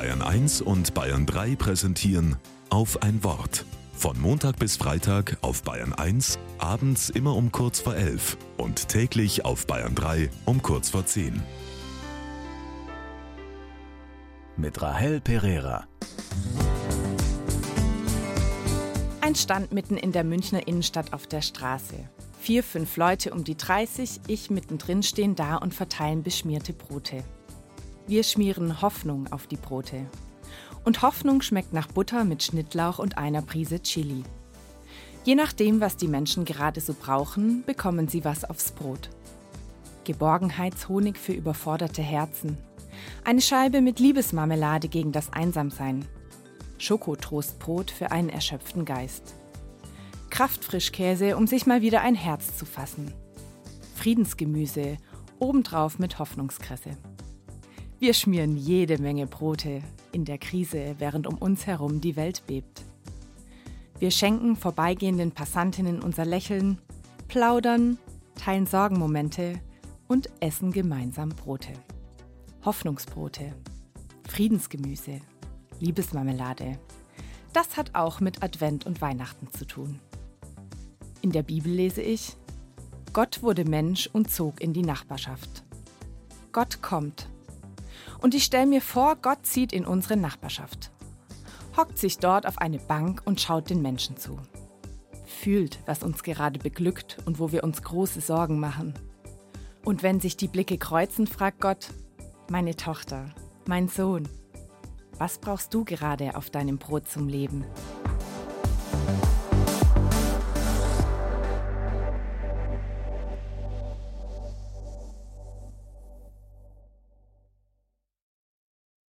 Bayern 1 und Bayern 3 präsentieren auf ein Wort. Von Montag bis Freitag auf Bayern 1, abends immer um kurz vor 11 und täglich auf Bayern 3 um kurz vor 10. Mit Rahel Pereira. Ein Stand mitten in der Münchner Innenstadt auf der Straße. Vier, fünf Leute um die 30, ich mittendrin stehen da und verteilen beschmierte Brote. Wir schmieren Hoffnung auf die Brote. Und Hoffnung schmeckt nach Butter mit Schnittlauch und einer Prise Chili. Je nachdem, was die Menschen gerade so brauchen, bekommen sie was aufs Brot. Geborgenheitshonig für überforderte Herzen. Eine Scheibe mit Liebesmarmelade gegen das Einsamsein. Schokotrostbrot für einen erschöpften Geist. Kraftfrischkäse, um sich mal wieder ein Herz zu fassen. Friedensgemüse, obendrauf mit Hoffnungskresse. Wir schmieren jede Menge Brote in der Krise, während um uns herum die Welt bebt. Wir schenken vorbeigehenden Passantinnen unser Lächeln, plaudern, teilen Sorgenmomente und essen gemeinsam Brote. Hoffnungsbrote, Friedensgemüse, Liebesmarmelade. Das hat auch mit Advent und Weihnachten zu tun. In der Bibel lese ich, Gott wurde Mensch und zog in die Nachbarschaft. Gott kommt und ich stelle mir vor, Gott zieht in unsere Nachbarschaft. Hockt sich dort auf eine Bank und schaut den Menschen zu. Fühlt, was uns gerade beglückt und wo wir uns große Sorgen machen. Und wenn sich die Blicke kreuzen, fragt Gott, meine Tochter, mein Sohn, was brauchst du gerade auf deinem Brot zum Leben?